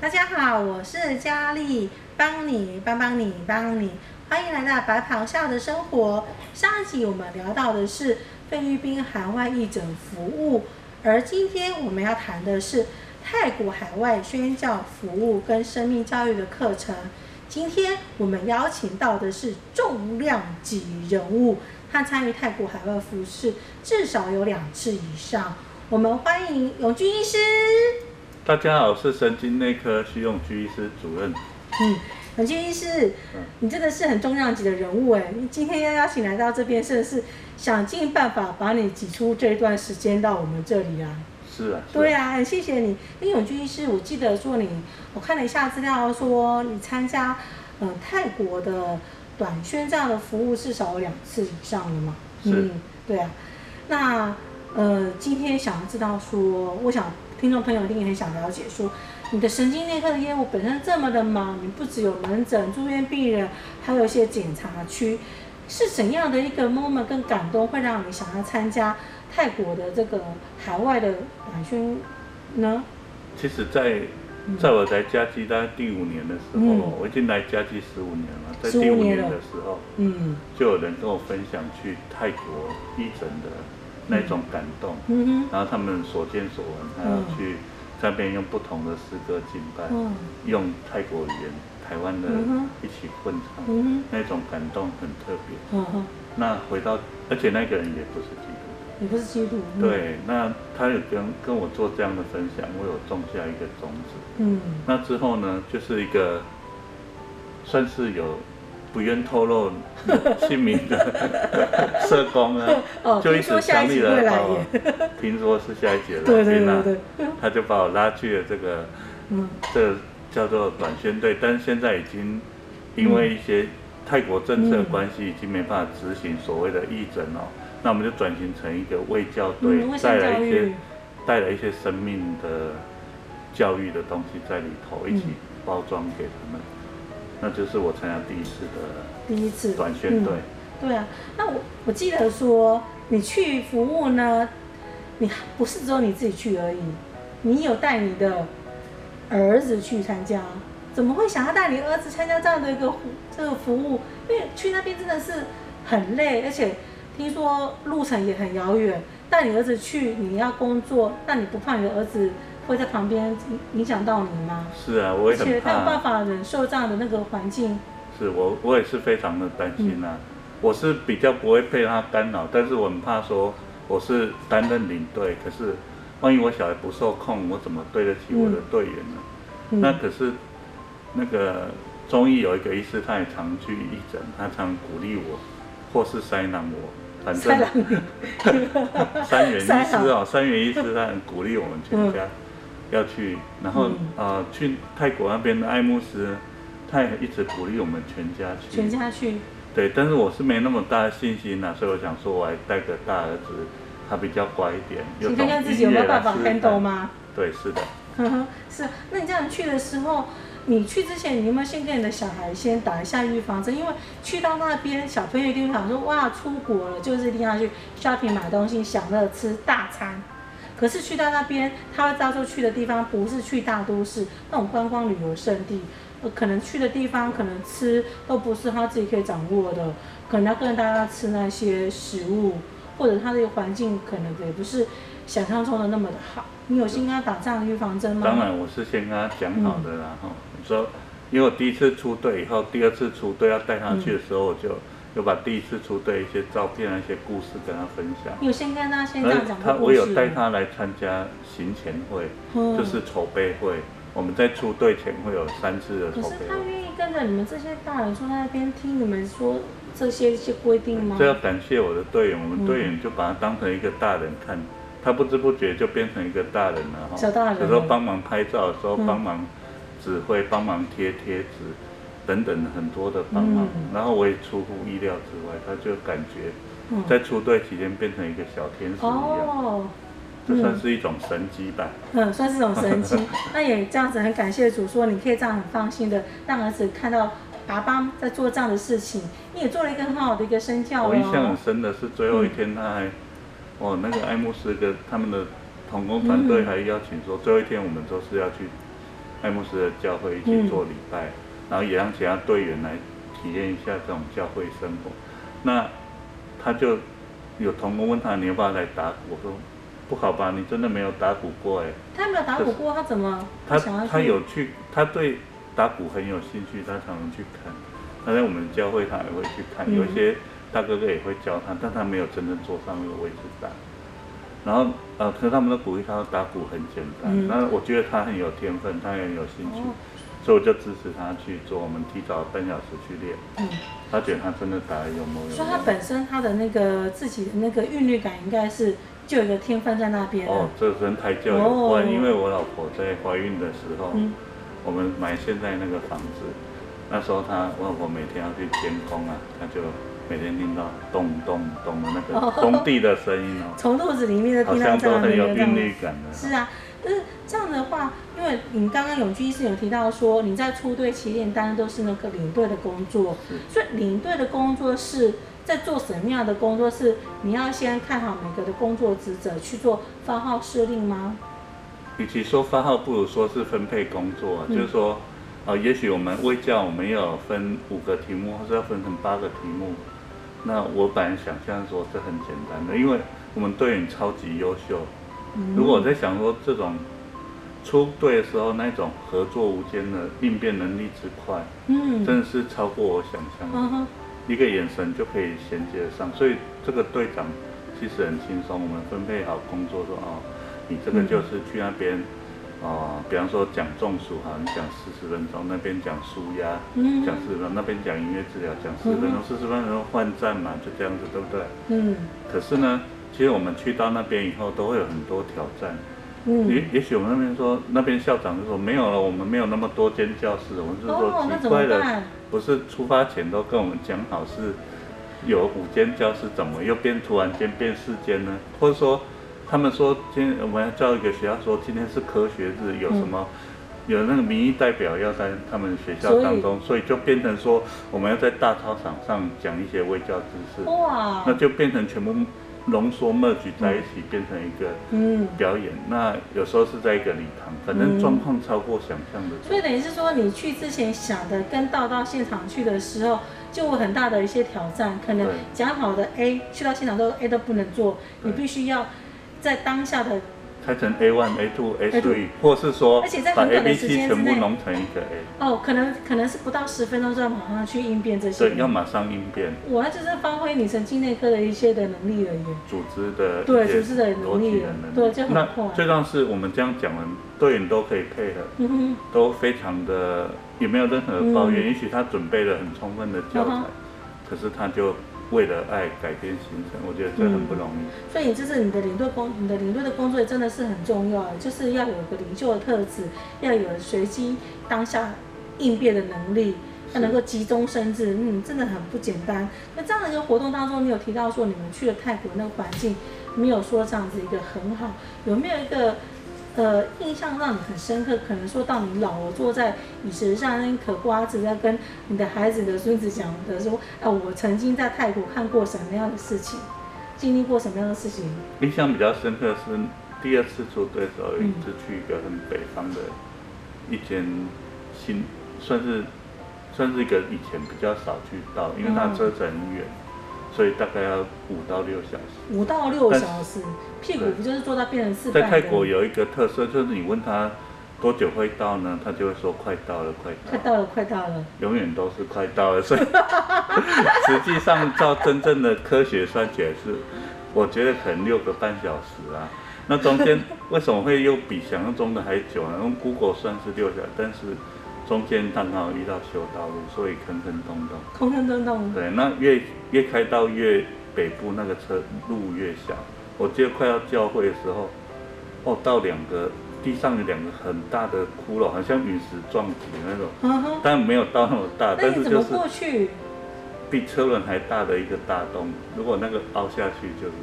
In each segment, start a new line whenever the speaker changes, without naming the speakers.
大家好，我是佳丽，帮你帮帮你帮你，欢迎来到白袍下的生活。上一集我们聊到的是菲律宾海外义诊服务，而今天我们要谈的是泰国海外宣教服务跟生命教育的课程。今天我们邀请到的是重量级人物，他参与泰国海外服事至少有两次以上。我们欢迎永居医师。
大家好，我是神经内科徐永居医师主任。
嗯，永居医师，你真的是很重量级的人物哎！你今天要邀请来到这边，真的是想尽办法把你挤出这段时间到我们这里来。
是啊。
对啊，很谢谢你。因为永居医师，我记得说你，我看了一下资料，说你参加呃泰国的短宣这样的服务至少有两次以上了嘛？
是。
嗯，对啊。那呃，今天想要知道说，我想。听众朋友一定也很想了解，说你的神经内科的业务本身这么的忙，你不只有门诊、住院病人，还有一些检查区，是怎样的一个 moment 跟感动，会让你想要参加泰国的这个海外的短宣呢？
其实在，在在我来嘉基大概第五年的时候，嗯、我已经来嘉基十五年了，在第五年的时候，嗯，就有人跟我分享去泰国义诊的。那种感动，嗯、然后他们所见所闻，还要去那边用不同的诗歌敬拜，嗯、用泰国语言、台湾的一起混唱，嗯、那种感动很特别。嗯、那回到，而且那个人也不是
也不是基督徒。
嗯、对，那他有跟跟我做这样的分享，我有种下一个种子。嗯，那之后呢，就是一个算是有。不愿透露姓名的 社工啊，就一直强力的把我，听说是下一节了，对对对，他就把我拉去了这个，这个叫做短宣队，但是现在已经因为一些泰国政策的关系，已经没办法执行所谓的义诊哦，那我们就转型成一个卫教队，带来一些带来一些生命的教育的东西在里头，一起包装给他们。那就是我参加第一次的第一次短宣队。
对啊，那我我记得说你去服务呢，你不是只有你自己去而已，你有带你的儿子去参加，怎么会想要带你儿子参加这样的一个这个服务？因为去那边真的是很累，而且听说路程也很遥远，带你儿子去你要工作，那你不怕你的儿子？会在旁边影影响到你吗？
是啊，我也很怕。而且他有办
法忍受这样的那个环境。
是我，我也是非常的担心啊。嗯、我是比较不会被他干扰，但是我很怕说我是担任领队，可是万一我小孩不受控，我怎么对得起我的队员呢？嗯、那可是那个中医有一个医师，他也常去义诊，他常鼓励我，或是塞囊我。反正三元医师哦，三元医师他很鼓励我们全家。要去，然后呃，去泰国那边的爱慕斯，他也一直鼓励我们全家去。
全家去。
对，但是我是没那么大的信心呐、啊，所以我想说，我还带个大儿子，他比较乖一点。
你看看自己有没有办法 handle 吗？
对，是的。
呵呵，是。那你这样去的时候，你去之前，你有没有先跟你的小孩先打一下预防针？因为去到那边，小朋友一定想说，哇，出国了，就是一定要去 shopping 买东西，享乐吃大餐。可是去到那边，他会到处去的地方不是去大都市那种观光旅游胜地，呃，可能去的地方可能吃都不是他自己可以掌握的，可能要跟大家吃那些食物，或者他的环境可能也不是想象中的那么的好。你有先跟他打这样的预防针吗？
当然，我是先跟他讲好的啦，哈、你说，因为我第一次出队以后，第二次出队要带他去的时候，我就。有把第一次出队一些照片、一些故事跟他分享。
有先跟他先这样讲
他，我有带他来参加行前会，嗯、就是筹备会。我们在出队前会有三次的筹备。可是他愿意跟着你们这些大人坐在那边听你们说这些一些规定吗？这要感谢我的队员，我们队员就把他当成一个大人看，嗯、他不知不觉就变成一个大人了哈。小大人。有时候帮忙拍照的时候，帮忙指挥，帮忙贴贴纸。等等很多的帮忙，嗯、然后我也出乎意料之外，他就感觉在出队期间变成一个小天使一样，哦、这算是一种神机吧？
嗯，算是一种神机。那也这样子很感谢主，说你可以这样很放心的让儿子看到。爸爸在做这样的事情，你也做了一个很好的一个身教哦。
我印象很深的是最后一天，他还，嗯、哦，那个爱慕斯跟他们的童工团队还邀请说，最后一天我们都是要去爱慕斯的教会一起做礼拜，嗯、然后也让其他队员来体验一下这种教会生活。那他就有同工问他，你要不要来打鼓？我说不好吧，你真的没有打鼓过哎。
他没有打鼓过，他怎么？
他他有去，他对。打鼓很有兴趣，他常常去看。他在我们教会，他也会去看。有一些大哥哥也会教他，但他没有真正坐上那个位置打。然后，呃，可是他们都鼓励他打鼓很简单。那我觉得他很有天分，他也很有兴趣，所以我就支持他去做。我们提早半小时去练。嗯。他觉得他真的打得有模有样。
所以他本身他的那个自己的那个韵律感，应该是就有一个天分在那边。
哦，这跟胎教有关，因为我老婆在怀孕的时候。我们买现在那个房子，那时候他我老婆每天要去监工啊，他就每天听到咚咚咚的那个工地的声音哦，
从肚子里面的听到这样的
很有韵律感的。
是啊，但是这样的话，因为你刚刚永居医师有提到说，你在出队起点当然都是那个领队的工作，所以领队的工作是在做什么样的工作？是你要先看好每个的工作职责去做发号施令吗？
与其说发号，不如说是分配工作，嗯、就是说，呃，也许我们微教我们要分五个题目，或者要分成八个题目。那我本来想象说这很简单的，因为我们队员超级优秀。嗯、如果我在想说这种出队的时候那种合作无间的应变能力之快，嗯，真的是超过我想象的。嗯、一个眼神就可以衔接上，所以这个队长其实很轻松。我们分配好工作说啊。哦你这个就是去那边，哦、呃，比方说讲中暑哈，你讲四十分钟，那边讲舒压，讲四十分钟，那边讲音乐治疗，讲四十分钟，四十分钟换站嘛，就这样子，对不对？嗯。可是呢，其实我们去到那边以后，都会有很多挑战。嗯。也也许我们那边说，那边校长就说没有了，我们没有那么多间教室，我们是说奇怪的，不是出发前都跟我们讲好是有五间教室，怎么又变突然间变四间呢？或者说？他们说，今天我们要叫一个学校说，今天是科学日，有什么，有那个民意代表要在他们学校当中，所以就变成说，我们要在大操场上讲一些卫教知识，哇，那就变成全部浓缩 merge 在一起，变成一个嗯表演。那有时候是在一个礼堂，反正状况超过想象的。
所以等于是说，你去之前想的，跟到到现场去的时候，就有很大的一些挑战。可能讲好的 A，去到现场都 A 都不能做，你必须要。在当下的
拆成 A one、A two、A three，或是说而且在把 A、B、C 全部弄成一个 A。
哦，可能可能是不到十分钟就要马上去应变这些。
对，要马上应变。
我那就是发挥你神经内科的一些的能力而已。
组织的
对，组织的能力，对，就很
最重要是我们这样讲完，队员都可以配合，嗯哼，都非常的也没有任何抱怨。也许他准备了很充分的教材，可是他就。为了爱改变行程，我觉得这很不容易。
所以你这是你的领队工，你的领队的工作也真的是很重要，就是要有个领袖的特质，要有随机当下应变的能力，要能够急中生智，嗯，真的很不简单。那这样的一个活动当中，你有提到说你们去了泰国那个环境，没有说这样子一个很好，有没有一个？呃，印象让你很深刻，可能说到你老了坐在椅子上，那嗑瓜子，在跟你的孩子的孙子讲的说，啊，我曾经在泰国看过什么样的事情，经历过什么样的事情。
印象比较深刻是第二次组队的时候，一直去一个很北方的一间新，算是算是一个以前比较少去到，因为它车程很远。嗯所以大概要五到六小时。
五到六小时，屁股不就是坐到变成四？
在泰国有一个特色，就是你问他多久会到呢？他就会说快到了，快到了。
快到了，快到了。
永远都是快到了，所以 实际上照真正的科学算起来是，我觉得可能六个半小时啊。那中间为什么会又比想象中的还久呢？用 Google 算是六小时，但是。中间刚好遇到修道路，所以坑坑洞洞。
坑坑洞洞。
对，那越越开到越北部，那个车路越小。我记得快要教会的时候，哦，到两个地上有两个很大的窟窿，好像陨石撞击那种。嗯哼。但没有到那么大，但是就是
过去？
比车轮还大的一个大洞。如果那个凹下去，就是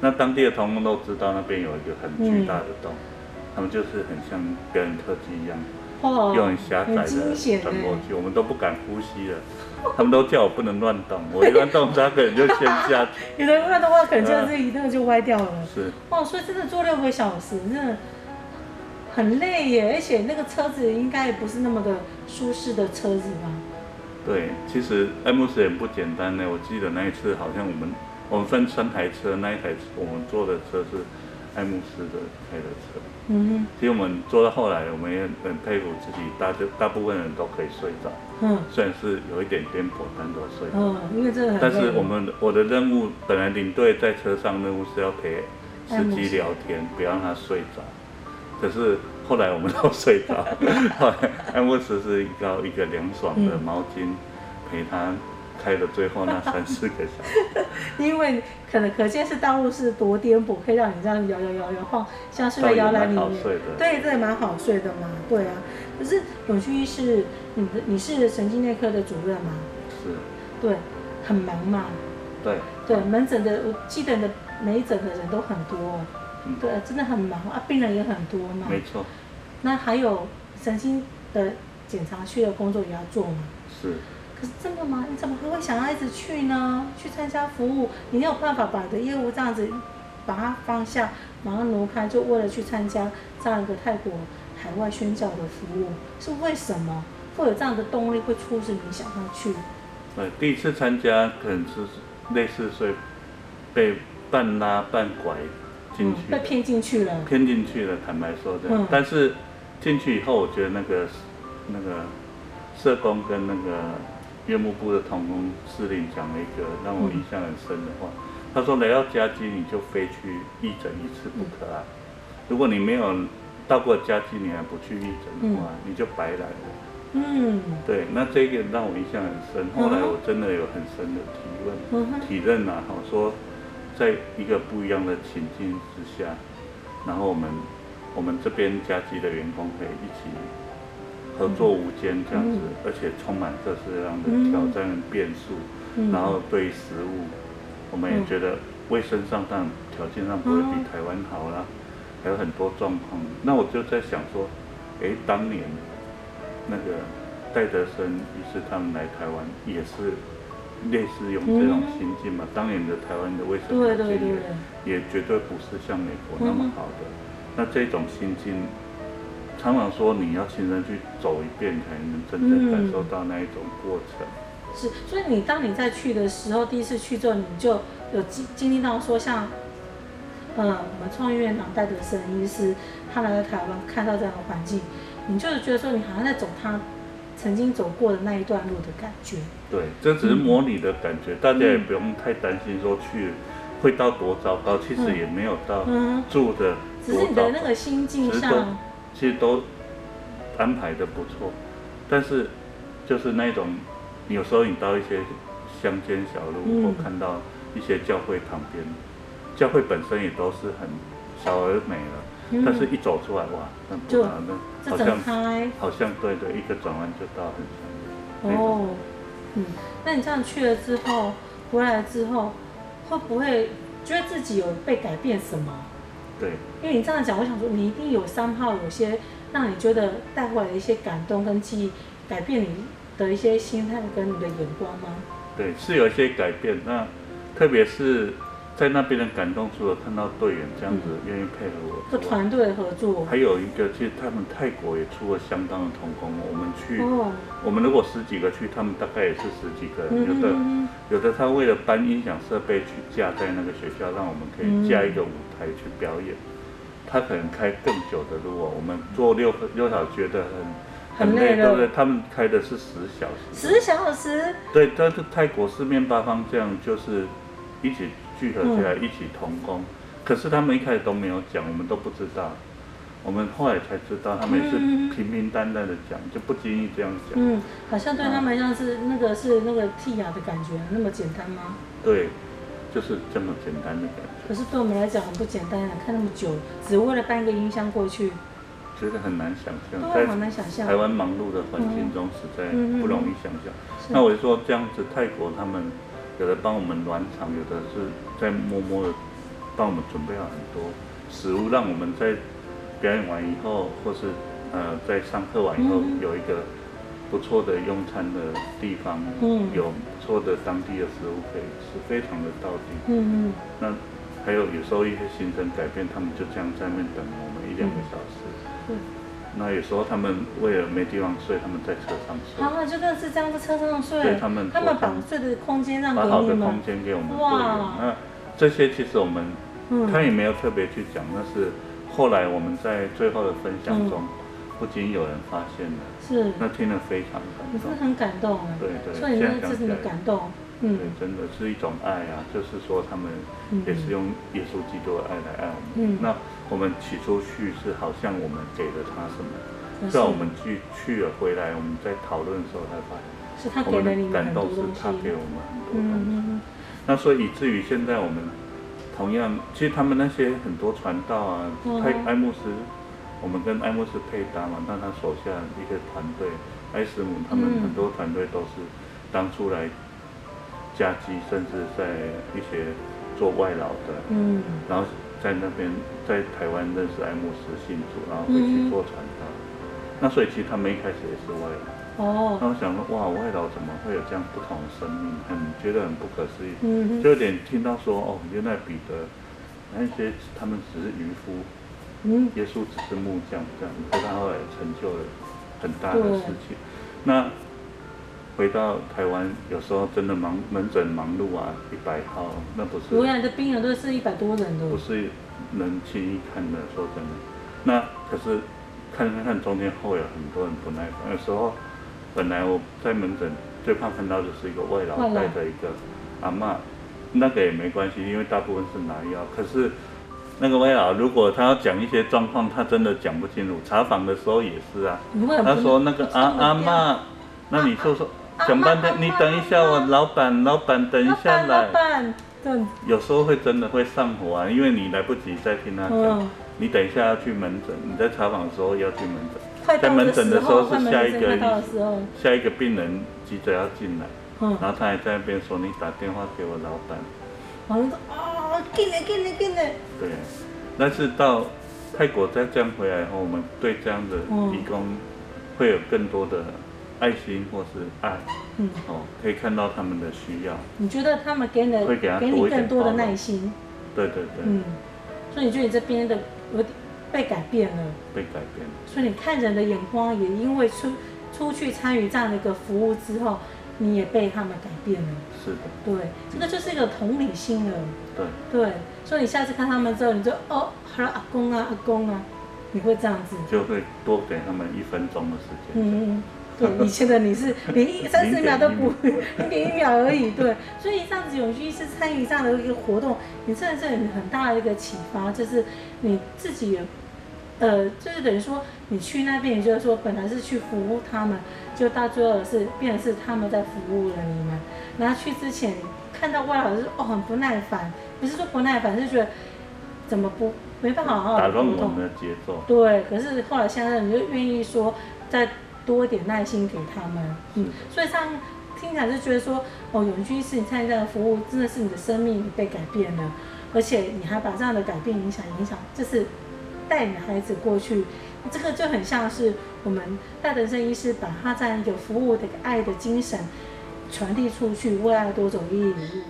那当地的同工都知道那边有一个很巨大的洞，嗯、他们就是很像表演特技一样。
哦，
又很狭窄的转过去，我们都不敢呼吸了。他们都叫我不能乱动，我一乱动，他可能就先下去。
你的乱动的话，可能就是一个就歪掉了。
是。
哦，所以真的坐六个小时，真的很累耶，而且那个车子应该也不是那么的舒适的车子吧？
对，其实爱慕斯也不简单呢。我记得那一次好像我们我们分三台车，那一台我们坐的车是爱慕斯的开的车。嗯哼。其实我们坐到后来，我们也很佩服自己，大大部分人都可以睡着。嗯。虽然是有一点颠簸，但都睡。
嗯，因为这个很。
但是我们我的任务本来领队在车上任务是要陪司机聊天，不要让他睡着。可是后来我们都睡着，后 来爱慕斯是一个一个凉爽的毛巾陪他开了最后那三四个小时。
因为可能可见是道路是多颠簸，可以让你这样摇摇摇摇晃，像是在摇篮里面。对，这也蛮好睡的嘛。对啊，可是永旭医师，你的你是神经内科的主任吗？
是。
对，很忙嘛。
对。
对，门诊的我记得的每一诊的人都很多。对，真的很忙啊，病人也很多嘛。
没错。
那还有神经的检查区的工作也要做吗？
是。
可是真的吗？你怎么还会想要一直去呢？去参加服务，你没有办法把你的业务这样子把它放下，马上挪开，就为了去参加这样一个泰国海外宣教的服务，是为什么会有这样的动力会促使你想要去？
对，第一次参加可能是类似所以被半拉半拐。进去、嗯、
被骗进去了，
骗进去了。坦白说这样，嗯、但是进去以后，我觉得那个那个社工跟那个院牧部的统工司令讲了一个让我印象很深的话。嗯、他说：“来到家基，你就非去义诊一次不可啊！如果你没有到过家基，你还不去义诊的话，嗯、你就白来了。”嗯，对，那这个让我印象很深。后来我真的有很深的体问、嗯、体认啊，好说。在一个不一样的情境之下，然后我们我们这边家基的员工可以一起合作无间这样子，嗯、而且充满各式各样的挑战变数，嗯、然后对于食物，我们也觉得卫生上当然条件上不会比台湾好啦，还有很多状况。那我就在想说，哎，当年那个戴德生医师他们来台湾也是。类似用这种心境嘛，嗯、当年的台湾的卫生条件也也绝对不是像美国那么好的。嗯、那这种心境，常常说你要亲身去走一遍，才能真正感受到那一种过程。
是，所以你当你在去的时候，第一次去之后，你就有经经历到说，像，呃，我们创意院长戴德生医师，他来到台湾看到这样的环境，你就是觉得说，你好像在走他。曾经走过的那一段路的感觉，
对，这只是模拟的感觉，嗯、大家也不用太担心说去会到多糟糕，嗯、其实也没有到住的
只是你的那个心境上，
其实都安排的不错，但是就是那种有时候你到一些乡间小路，嗯、或看到一些教会旁边，教会本身也都是很小而美了。但是，一走出来，哇，那不然那好像好像对对，一个转弯就到很远。
哦，嗯，那你这样去了之后，回来之后，会不会觉得自己有被改变什么？
对，
因为你这样讲，我想说，你一定有三号，有些让你觉得带回来的一些感动跟记忆，改变你的一些心态跟你的眼光吗？
对，是有一些改变。那特别是。在那边的感动，除了看到队员这样子愿意配合我，
这团队合作，
还有一个，其实他们泰国也出了相当的童工。我们去，哦、我们如果十几个去，他们大概也是十几个有的，有的他为了搬音响设备去架在那个学校，让我们可以架一个舞台去表演。嗯、他可能开更久的路哦，我们坐六六小时觉得很很累，对不对？他们开的是十小时，
十小时。
对，但是泰国四面八方这样就是一起。聚合起来一起同工，嗯、可是他们一开始都没有讲，我们都不知道。我们后来才知道，他们也是平平淡淡的讲，嗯、就不经意这样讲。
嗯，好像对他们像是那个是那个剔牙的感觉，那么简单吗？
对，就是这么简单的感觉。
可是对我们来讲很不简单啊，看那么久，只为了搬一个音箱过去，
觉得很难想象。
对，好难想象。
台湾忙碌的环境中，实在不容易想象。嗯嗯嗯，那我就说这样子，泰国他们。有的帮我们暖场，有的是在默默的帮我们准备了很多食物，让我们在表演完以后，或是呃，在上课完以后有一个不错的用餐的地方，嗯，有不错的当地的食物可以吃，非常的到地。嗯嗯。那还有有时候一些行程改变，他们就这样在那边等我们一两个小时。嗯。那有时候他们为了没地方睡，他们在车上睡。
好，就更是这样在车上睡。
对，他们
他们把睡的空间让给你们。
把好的空间给我们。哇。那这些其实我们，他也没有特别去讲，那是后来我们在最后的分享中。不仅有人发现了，是，那听了非常感动，
可是很感动啊。
对对，
所以那这是你的感动，
嗯，对，真的是一种爱啊，就是说他们也是用耶稣基督的爱来爱我们。嗯，那我们起初去是好像我们给了他什么，直到我们去去了回来，我们在讨论的时候才发现，
是他给了你们很多东西，
是他给我们很多东西。那所以以至于现在我们同样，其实他们那些很多传道啊，爱爱慕斯。我们跟爱慕斯配搭嘛，那他手下一个团队，爱斯姆他们很多团队都是当初来加基，甚至在一些做外劳的，嗯，然后在那边在台湾认识爱慕斯信主，然后回去做传道。嗯、那所以其实他们一开始也是外劳。哦。那我想说，哇，外劳怎么会有这样不同的生命？很觉得很不可思议。嗯。就有点听到说，哦，原来彼得那些他们只是渔夫。嗯，耶稣只是木匠这样，可他后来成就了很大的事情。那回到台湾，有时候真的忙门诊忙碌啊，一百号那不是。
我来的病人都是一百多人的。
不是能轻易看的，说真的。那可是看看看中间后有很多人不耐烦。有时候本来我在门诊最怕看到的是一个外劳带着一个阿嬷，那个也没关系，因为大部分是拿药。可是。那个外劳，如果他要讲一些状况，他真的讲不清楚。查房的时候也是啊，他说那个阿阿嬷，那你就说讲半天，你等一下，我老板老板等一下来。有时候会真的会上火啊，因为你来不及再听他讲，你等一下要去门诊，你在查房的时候要去门诊，在门诊的时候是下一个下一个病人急着要进来，然后他还在那边说，你打电话给我老板。
进来进来进来！
对，但是到泰国再这样回来后，我们对这样的义工会有更多的爱心或是爱，嗯，哦，可以看到他们的需要。
你觉得他们给的会给他给你更多的耐心？
对对对。
嗯，所以你觉得你这边的有点被改变了？
被改变了。
所以你看人的眼光也因为出出去参与这样的一个服务之后。你也被他们改变了，
是的，
对，这个就是一个同理心了，
对，
对，所以你下次看他们之后，你就哦，好了，阿公啊，阿公啊，你会这样子，
就会多给他们一分钟的时间，
嗯嗯，对，以前的你是 连一三十秒都不，零点一秒而已，对，所以这样子永续是参与这样的一个活动，你真的是很很大的一个启发，就是你自己也。呃，就是等于说，你去那边，也就是说，本来是去服务他们，就到最后是变成是他们在服务了你们。然后去之前看到外老师哦很不耐烦，不是说不耐烦，是觉得怎么不没办法好好。
打乱我们的节奏。
对，可是后来现在你就愿意说再多一点耐心给他们，嗯，所以上听起来就觉得说哦，永居是你参与这样的服务，真的是你的生命被改变了，而且你还把这样的改变影响影响，就是。带你的孩子过去，这个就很像是我们大德生医师把他这样一个服务的爱的精神传递出去，为爱多走一里路。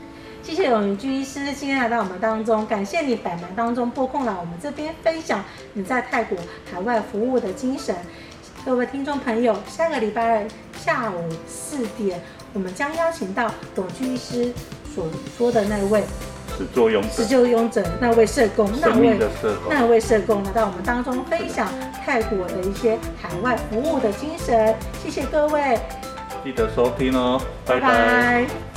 谢谢永居医师今天来到我们当中，感谢你百忙当中拨空来我们这边分享你在泰国海外服务的精神。各位听众朋友，下个礼拜二下午四点，我们将邀请到董居医师所说的那位。
始作俑者，
始作俑者那位社工，那位那位社工来到我们当中分享泰国的一些海外服务的精神。谢谢各位，
记得收听哦，拜拜。拜拜。